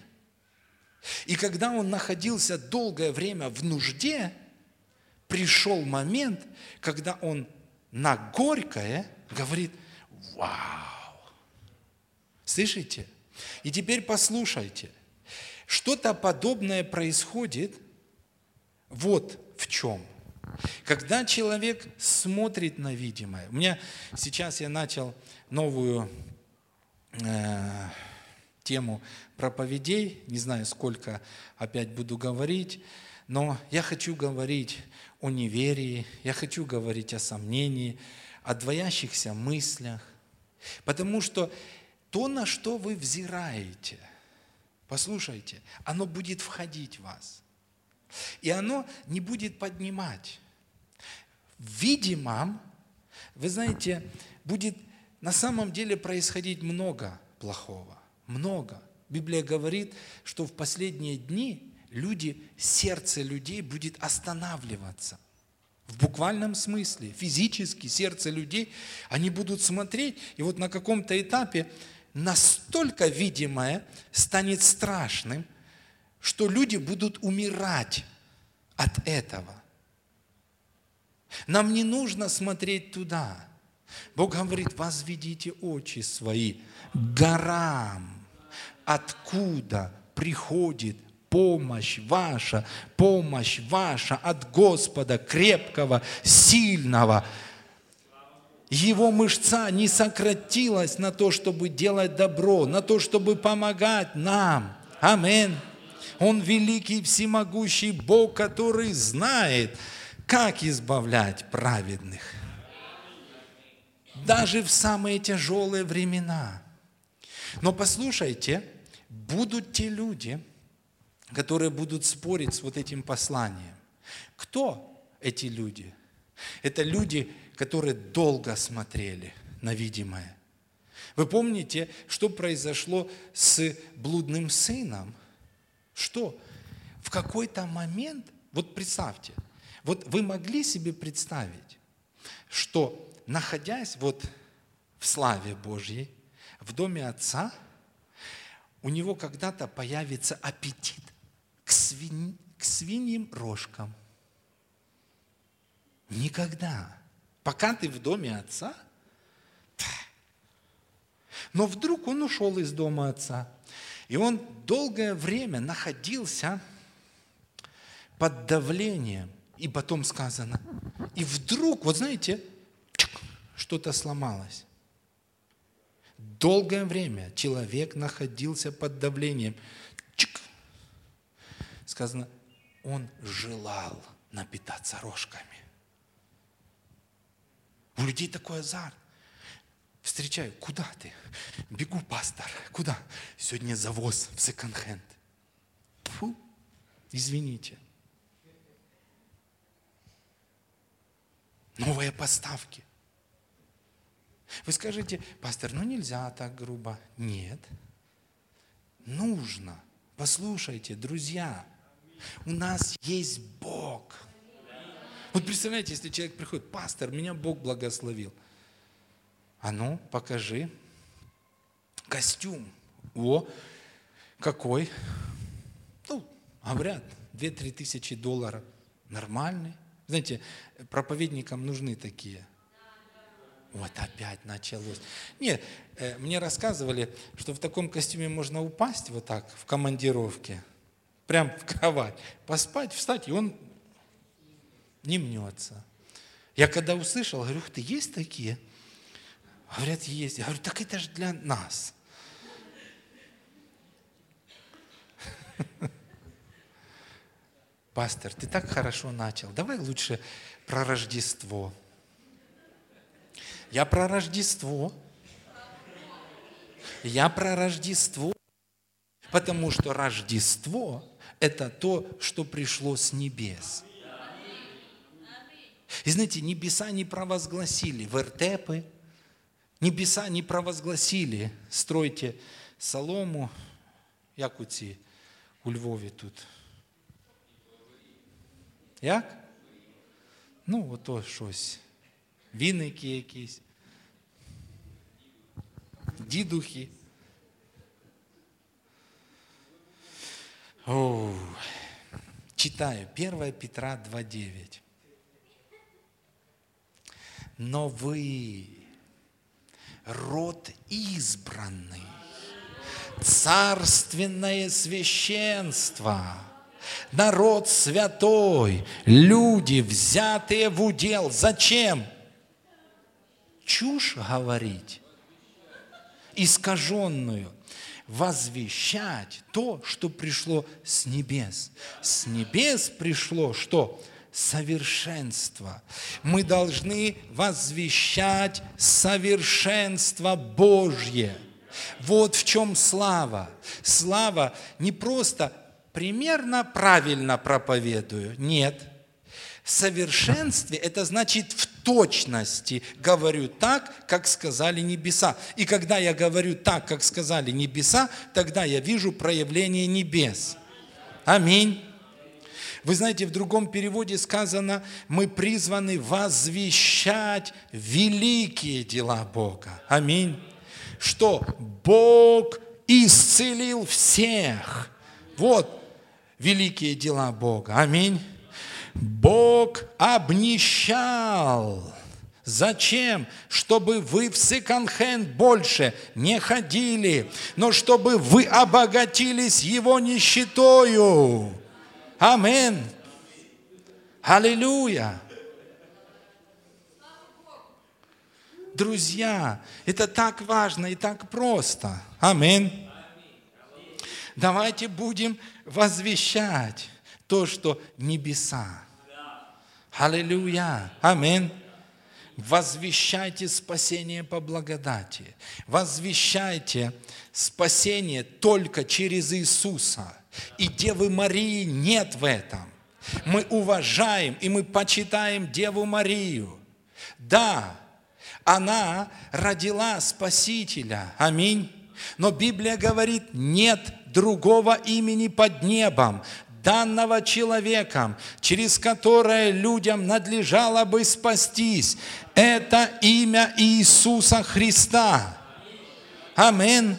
И когда он находился долгое время в нужде, пришел момент, когда он на горькое говорит, вау. Слышите? И теперь послушайте. Что-то подобное происходит вот в чем – когда человек смотрит на видимое, у меня сейчас я начал новую э, тему проповедей, не знаю, сколько опять буду говорить, но я хочу говорить о неверии, я хочу говорить о сомнении, о двоящихся мыслях, потому что то, на что вы взираете, послушайте, оно будет входить в вас. И оно не будет поднимать. В видимом, вы знаете, будет на самом деле происходить много плохого. Много. Библия говорит, что в последние дни люди, сердце людей будет останавливаться. В буквальном смысле, физически сердце людей, они будут смотреть, и вот на каком-то этапе настолько видимое станет страшным, что люди будут умирать от этого. Нам не нужно смотреть туда. Бог говорит, возведите очи свои горам, откуда приходит помощь ваша, помощь ваша от Господа, крепкого, сильного. Его мышца не сократилась на то, чтобы делать добро, на то, чтобы помогать нам. Аминь. Он великий, всемогущий Бог, который знает, как избавлять праведных. Даже в самые тяжелые времена. Но послушайте, будут те люди, которые будут спорить с вот этим посланием. Кто эти люди? Это люди, которые долго смотрели на видимое. Вы помните, что произошло с блудным сыном? Что? В какой-то момент, вот представьте, вот вы могли себе представить, что находясь вот в славе Божьей, в доме Отца, у него когда-то появится аппетит к, свинь, к свиньим рожкам. Никогда. Пока ты в доме отца. Но вдруг он ушел из дома отца. И он долгое время находился под давлением. И потом сказано. И вдруг, вот знаете, что-то сломалось. Долгое время человек находился под давлением. Чик, сказано, он желал напитаться рожками. У людей такой азарт. Встречаю, куда ты? Бегу, пастор. Куда? Сегодня завоз в секонд-хенд. Фу, извините. Новые поставки. Вы скажете, пастор, ну нельзя так грубо. Нет. Нужно. Послушайте, друзья, у нас есть Бог. Вот представляете, если человек приходит, пастор, меня Бог благословил. А ну, покажи. Костюм. О, какой? Ну, говорят, 2-3 тысячи долларов. Нормальный. Знаете, проповедникам нужны такие. Вот опять началось. Нет, э, мне рассказывали, что в таком костюме можно упасть вот так в командировке – прям в кровать, поспать, встать, и он не мнется. Я когда услышал, говорю, ты есть такие? Говорят, есть. Я говорю, так это же для нас. Пастор, ты так хорошо начал. Давай лучше про Рождество. Я про Рождество. Я про Рождество. Потому что Рождество это то, что пришло с небес. И знаете, небеса не провозгласили вертепы, небеса не провозгласили, стройте солому, як у ці у Львові тут. Як? Ну, ото щось Віники якісь. Дідухи. О, читаю. 1 Петра 2.9. Но вы род избранный, царственное священство, народ святой, люди, взятые в удел. Зачем? Чушь говорить, искаженную возвещать то, что пришло с небес. С небес пришло что? Совершенство. Мы должны возвещать совершенство Божье. Вот в чем слава. Слава не просто примерно правильно проповедую. Нет. Совершенстве это значит в точности говорю так, как сказали небеса. И когда я говорю так, как сказали небеса, тогда я вижу проявление небес. Аминь. Вы знаете, в другом переводе сказано, мы призваны возвещать великие дела Бога. Аминь. Что Бог исцелил всех. Вот великие дела Бога. Аминь. Бог обнищал. Зачем? Чтобы вы в секонд-хенд больше не ходили, но чтобы вы обогатились Его нищетою. Амин. Аллилуйя. Друзья, это так важно и так просто. Амин. Давайте будем возвещать то, что небеса. Аллилуйя. Амин. Возвещайте спасение по благодати. Возвещайте спасение только через Иисуса. И Девы Марии нет в этом. Мы уважаем и мы почитаем Деву Марию. Да, она родила Спасителя. Аминь. Но Библия говорит, нет другого имени под небом, данного человеком, через которое людям надлежало бы спастись. Это имя Иисуса Христа. Аминь.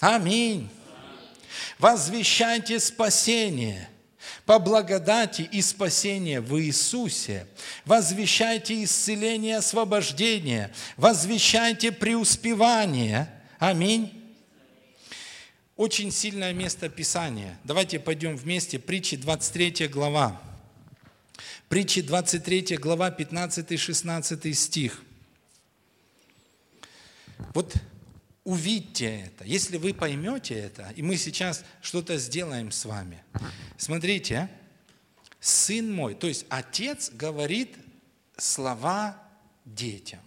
Аминь возвещайте спасение по благодати и спасение в Иисусе. Возвещайте исцеление, освобождение. Возвещайте преуспевание. Аминь. Очень сильное место Писания. Давайте пойдем вместе. Притчи 23 глава. Притчи 23 глава, 15-16 стих. Вот увидьте это, если вы поймете это, и мы сейчас что-то сделаем с вами. Смотрите, сын мой, то есть отец говорит слова детям.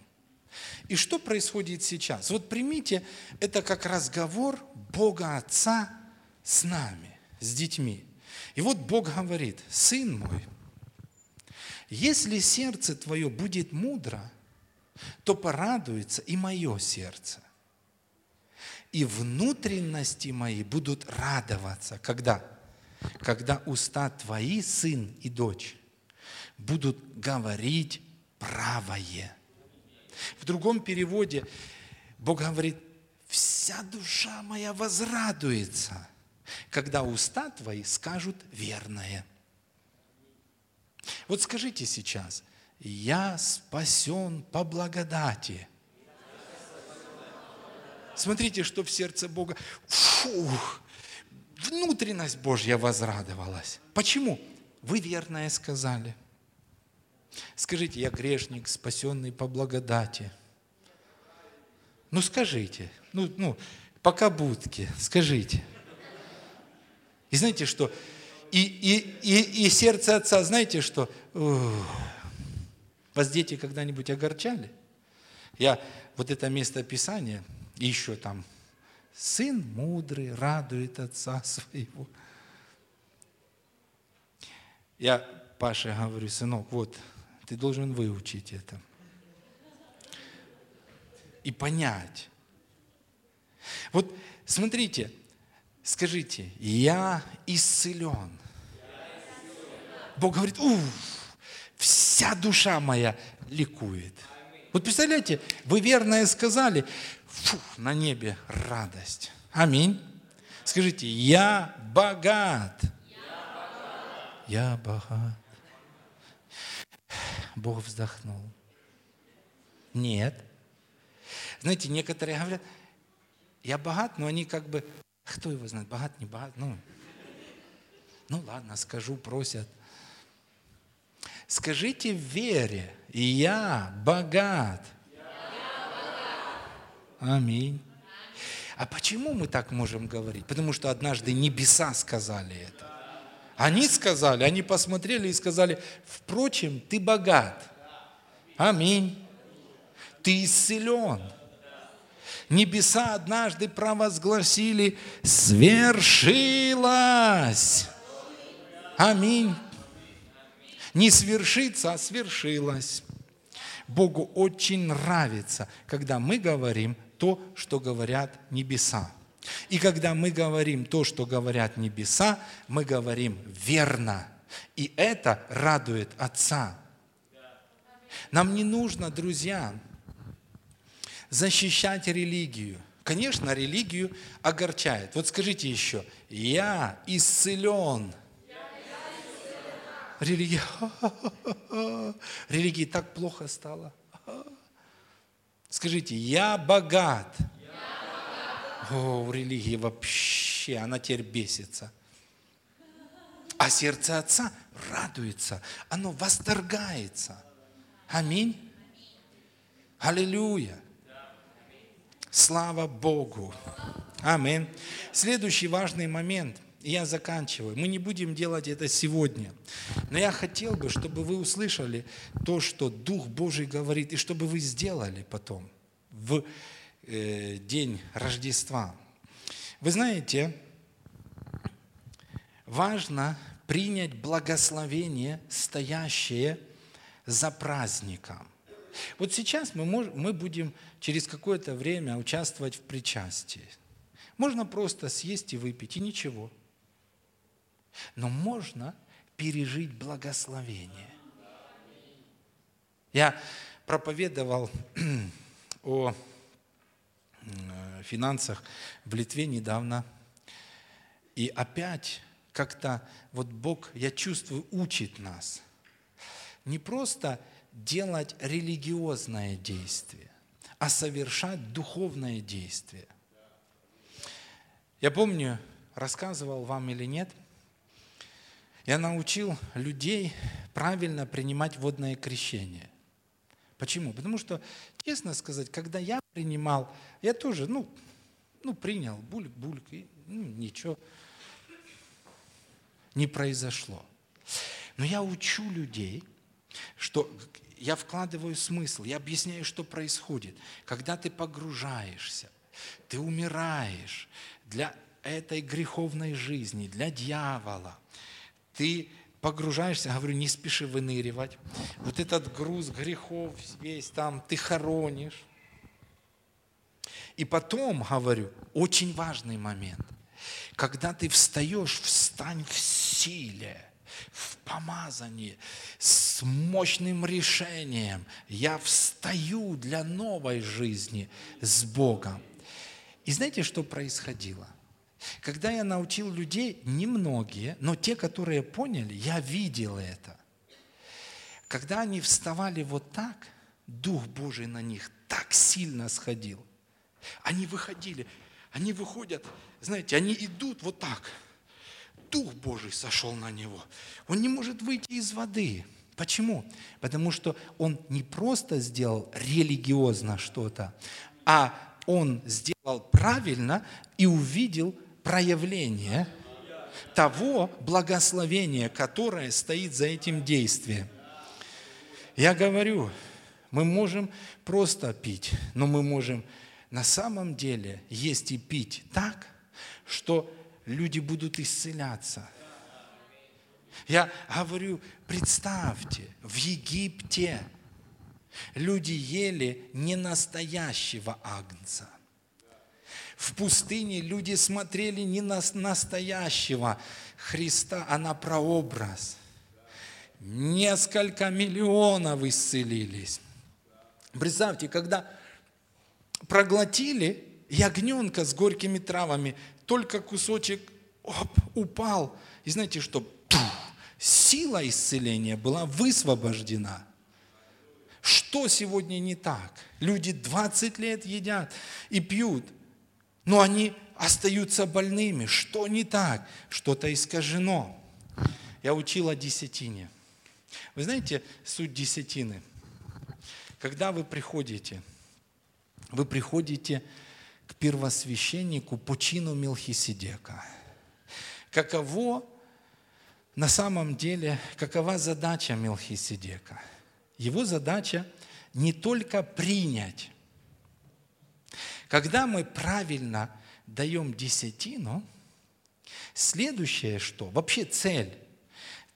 И что происходит сейчас? Вот примите это как разговор Бога Отца с нами, с детьми. И вот Бог говорит, сын мой, если сердце твое будет мудро, то порадуется и мое сердце и внутренности мои будут радоваться. Когда? Когда уста твои, сын и дочь, будут говорить правое. В другом переводе Бог говорит, вся душа моя возрадуется, когда уста твои скажут верное. Вот скажите сейчас, я спасен по благодати – Смотрите, что в сердце Бога. Фух, внутренность Божья возрадовалась. Почему? Вы верное сказали. Скажите, я грешник, спасенный по благодати. Ну скажите, ну, ну пока будки, скажите. И знаете что? И, и, и, и сердце отца, знаете что? Ух, вас дети когда-нибудь огорчали? Я вот это место Писания, еще там, сын мудрый радует отца своего. Я Паше говорю, сынок, вот, ты должен выучить это. И понять. Вот смотрите, скажите, я исцелен. Бог говорит, уф, вся душа моя ликует. Вот представляете, вы верное сказали, фу, на небе радость. Аминь. Скажите, я богат. Я богат. Бог вздохнул. Нет. Знаете, некоторые говорят, я богат, но они как бы, кто его знает, богат, не богат, ну, ну ладно, скажу, просят. Скажите в вере, я богат. Аминь. А почему мы так можем говорить? Потому что однажды небеса сказали это. Они сказали, они посмотрели и сказали, впрочем, ты богат. Аминь. Ты исцелен. Небеса однажды провозгласили, свершилось. Аминь. Не свершится, а свершилось. Богу очень нравится, когда мы говорим то, что говорят небеса. И когда мы говорим то, что говорят небеса, мы говорим верно. И это радует Отца. Нам не нужно, друзья, защищать религию. Конечно, религию огорчает. Вот скажите еще, я исцелен. Религия, религии так плохо стало. Скажите, я богат. О, религии вообще, она теперь бесится. А сердце Отца радуется, оно восторгается. Аминь. Аллилуйя. Слава Богу. Аминь. Следующий важный момент, я заканчиваю. Мы не будем делать это сегодня. Но я хотел бы, чтобы вы услышали то, что Дух Божий говорит, и чтобы вы сделали потом в день Рождества. Вы знаете, важно принять благословение, стоящее за праздником. Вот сейчас мы, можем, мы будем через какое-то время участвовать в причастии. Можно просто съесть и выпить, и ничего. Но можно пережить благословение. Я проповедовал о финансах в Литве недавно. И опять как-то вот Бог, я чувствую, учит нас. Не просто делать религиозное действие, а совершать духовное действие. Я помню, рассказывал вам или нет, я научил людей правильно принимать водное крещение. Почему? Потому что, честно сказать, когда я принимал, я тоже, ну, ну принял, бульк-бульк, и ну, ничего не произошло. Но я учу людей, что я вкладываю смысл, я объясняю, что происходит. Когда ты погружаешься, ты умираешь для этой греховной жизни, для дьявола, ты погружаешься, говорю, не спеши выныривать. Вот этот груз грехов весь там ты хоронишь. И потом, говорю, очень важный момент. Когда ты встаешь, встань в силе, в помазании, с мощным решением. Я встаю для новой жизни с Богом. И знаете, что происходило? Когда я научил людей, немногие, но те, которые поняли, я видел это. Когда они вставали вот так, Дух Божий на них так сильно сходил. Они выходили, они выходят, знаете, они идут вот так. Дух Божий сошел на него. Он не может выйти из воды. Почему? Потому что он не просто сделал религиозно что-то, а он сделал правильно и увидел проявление того благословения, которое стоит за этим действием. Я говорю, мы можем просто пить, но мы можем на самом деле есть и пить так, что люди будут исцеляться. Я говорю, представьте, в Египте люди ели не настоящего агнца – в пустыне люди смотрели не на настоящего Христа, а на прообраз. Несколько миллионов исцелились. Представьте, когда проглотили ягненка с горькими травами, только кусочек оп, упал. И знаете что? Сила исцеления была высвобождена. Что сегодня не так? Люди 20 лет едят и пьют но они остаются больными. Что не так? Что-то искажено. Я учил о десятине. Вы знаете суть десятины? Когда вы приходите, вы приходите к первосвященнику по чину Мелхиседека. Каково на самом деле, какова задача Мелхиседека? Его задача не только принять Когда мы правильно даем десятину, следующее что? Вообще цель.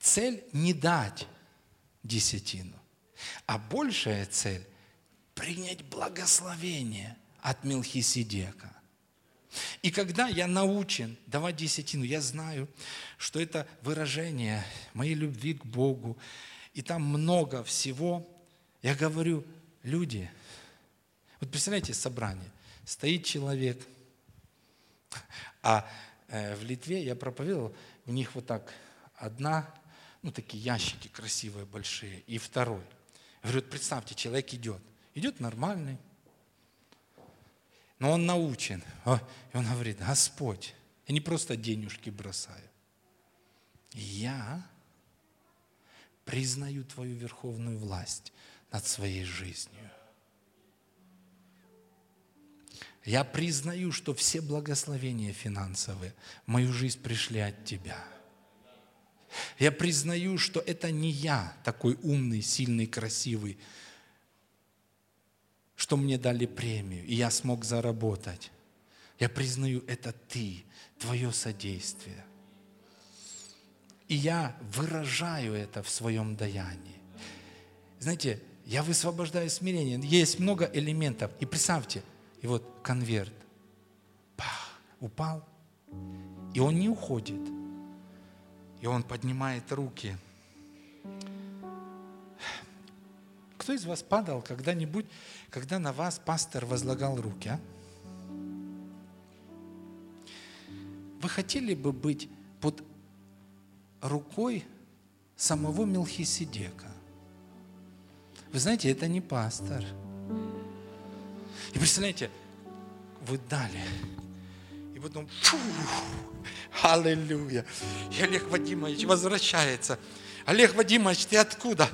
Цель не дать десятину, а большая цель – принять благословение от Мелхиседека. И когда я научен давать десятину, я знаю, что это выражение моей любви к Богу, и там много всего, я говорю, люди, вот представляете собрание, стоит человек, а э, в Литве я проповедовал, у них вот так одна, ну такие ящики красивые, большие, и второй. Говорю, представьте, человек идет, идет нормальный, но он научен. И он говорит, Господь, я не просто денежки бросаю. Я признаю Твою верховную власть над своей жизнью. Я признаю, что все благословения финансовые в мою жизнь пришли от Тебя. Я признаю, что это не я такой умный, сильный, красивый, что мне дали премию, и я смог заработать. Я признаю, это Ты, Твое содействие. И я выражаю это в своем даянии. Знаете, я высвобождаю смирение. Есть много элементов. И представьте, и вот конверт. Пах, упал. И он не уходит. И он поднимает руки. Кто из вас падал когда-нибудь, когда на вас пастор возлагал руки? А? Вы хотели бы быть под рукой самого Мелхиседека? Вы знаете, это не пастор. И представляете, вы дали. И потом, фу, аллилуйя. И Олег Вадимович возвращается. Олег Вадимович, ты откуда?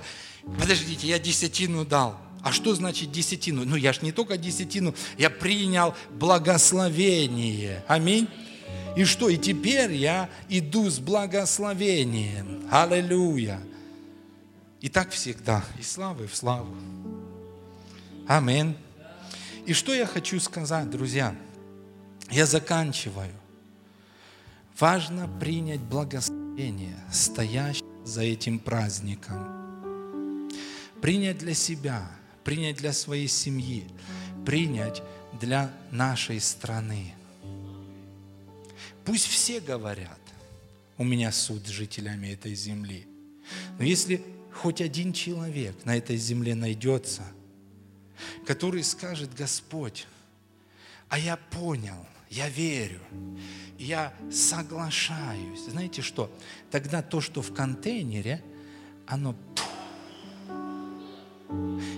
Подождите, я десятину дал. А что значит десятину? Ну, я ж не только десятину, я принял благословение. Аминь. И что? И теперь я иду с благословением. Аллилуйя. И так всегда. И славы в славу. Аминь. И что я хочу сказать, друзья? Я заканчиваю. Важно принять благословение, стоящее за этим праздником принять для себя, принять для своей семьи, принять для нашей страны. Пусть все говорят, у меня суд с жителями этой земли. Но если хоть один человек на этой земле найдется, который скажет, Господь, а я понял, я верю, я соглашаюсь. Знаете что? Тогда то, что в контейнере, оно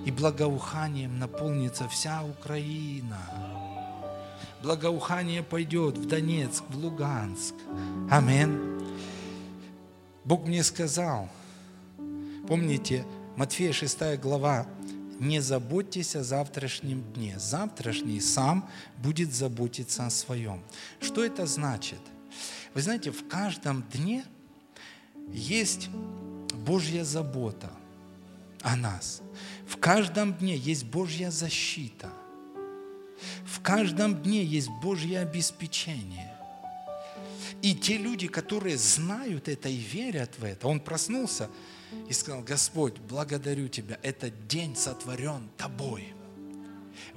и благоуханием наполнится вся Украина. Благоухание пойдет в Донецк, в Луганск. Аминь. Бог мне сказал, помните, Матфея 6 глава, не заботьтесь о завтрашнем дне. Завтрашний сам будет заботиться о своем. Что это значит? Вы знаете, в каждом дне есть Божья забота – о нас. В каждом дне есть Божья защита. В каждом дне есть Божье обеспечение. И те люди, которые знают это и верят в это, он проснулся и сказал, Господь, благодарю Тебя, этот день сотворен Тобой.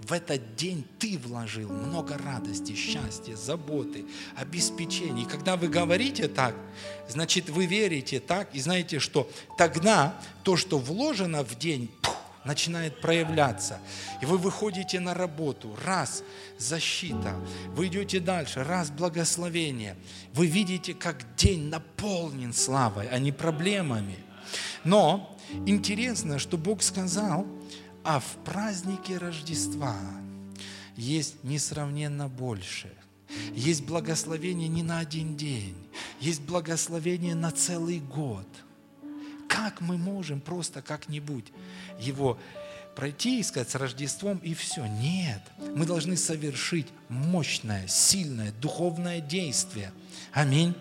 В этот день ты вложил много радости, счастья, заботы, обеспечения. И когда вы говорите так, значит, вы верите так, и знаете, что тогда то, что вложено в день, начинает проявляться. И вы выходите на работу, раз защита, вы идете дальше, раз благословение. Вы видите, как день наполнен славой, а не проблемами. Но интересно, что Бог сказал, а в празднике Рождества есть несравненно больше. Есть благословение не на один день, есть благословение на целый год. Как мы можем просто как-нибудь его пройти и сказать с Рождеством и все? Нет, мы должны совершить мощное, сильное духовное действие. Аминь.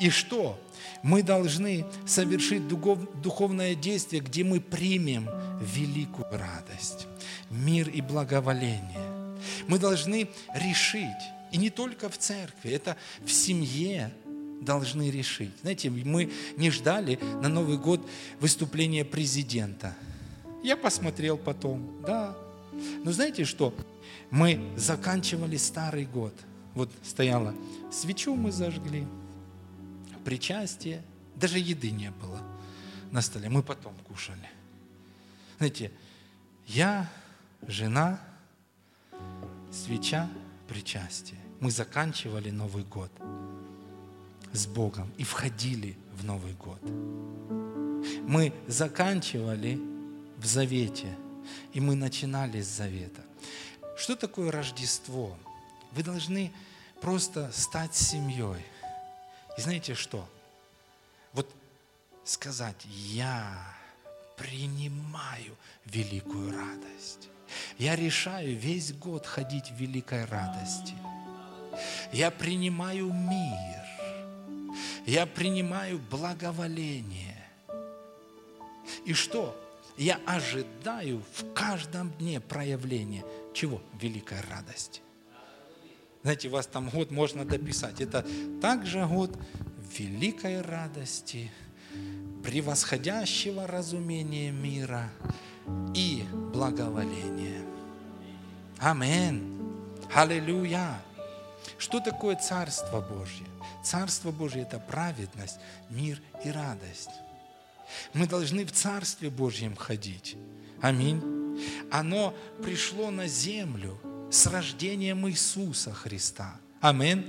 И что? Мы должны совершить духовное действие, где мы примем великую радость, мир и благоволение. Мы должны решить. И не только в церкви, это в семье должны решить. Знаете, мы не ждали на Новый год выступления президента. Я посмотрел потом, да. Но знаете что? Мы заканчивали старый год. Вот стояла свечу мы зажгли, причастие, даже еды не было на столе. Мы потом кушали. Знаете, я, жена, свеча, причастие. Мы заканчивали Новый год с Богом и входили в Новый год. Мы заканчивали в завете, и мы начинали с завета. Что такое Рождество? Вы должны просто стать семьей. И знаете что? Вот сказать, я принимаю великую радость. Я решаю весь год ходить в великой радости. Я принимаю мир. Я принимаю благоволение. И что? Я ожидаю в каждом дне проявления чего? Великой радости. Знаете, вас там год можно дописать. Это также год великой радости, превосходящего разумения мира и благоволения. Амин. Аллилуйя. Что такое Царство Божье? Царство Божье – это праведность, мир и радость. Мы должны в Царстве Божьем ходить. Аминь. Оно пришло на землю с рождением Иисуса Христа. Аминь.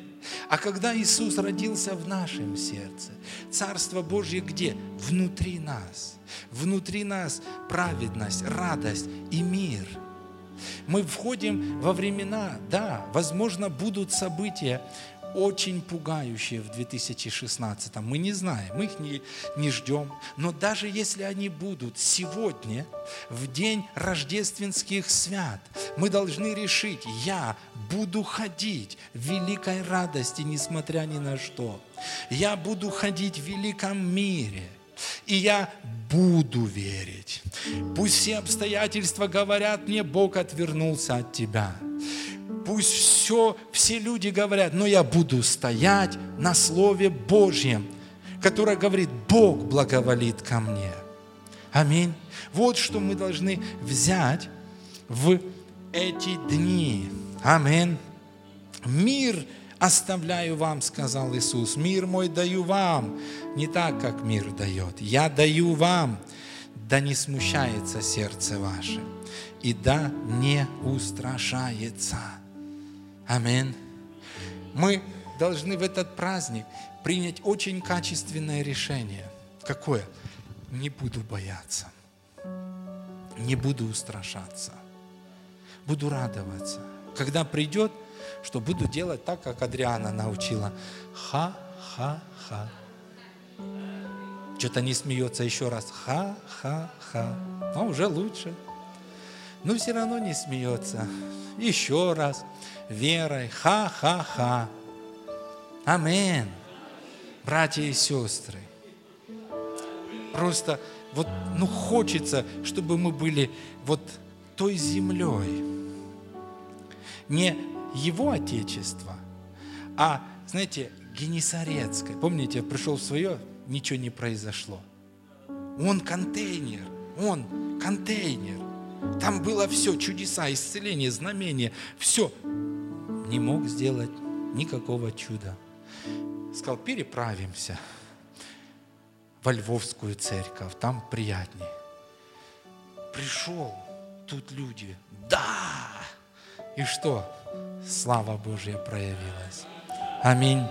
А когда Иисус родился в нашем сердце, Царство Божье где? Внутри нас. Внутри нас праведность, радость и мир. Мы входим во времена, да, возможно, будут события, очень пугающие в 2016. Мы не знаем, мы их не, не ждем. Но даже если они будут сегодня, в день рождественских свят, мы должны решить, я буду ходить в великой радости, несмотря ни на что. Я буду ходить в великом мире. И я буду верить. Пусть все обстоятельства говорят мне, Бог отвернулся от тебя пусть все, все люди говорят, но я буду стоять на Слове Божьем, которое говорит, Бог благоволит ко мне. Аминь. Вот что мы должны взять в эти дни. Аминь. Мир оставляю вам, сказал Иисус. Мир мой даю вам, не так, как мир дает. Я даю вам, да не смущается сердце ваше, и да не устрашается. Амин. Мы должны в этот праздник принять очень качественное решение. Какое? Не буду бояться. Не буду устрашаться. Буду радоваться. Когда придет, что буду делать так, как Адриана научила. Ха-ха-ха. Что-то не смеется еще раз. Ха-ха-ха. А уже лучше. Но все равно не смеется. Еще раз верой. Ха-ха-ха. Амин. Братья и сестры. Просто вот, ну, хочется, чтобы мы были вот той землей. Не его отечество, а, знаете, Генесарецкое. Помните, я пришел в свое, ничего не произошло. Он контейнер, он контейнер. Там было все, чудеса, исцеление, знамения, все не мог сделать никакого чуда. Сказал, переправимся во Львовскую церковь, там приятнее. Пришел, тут люди, да! И что? Слава Божья проявилась. Аминь.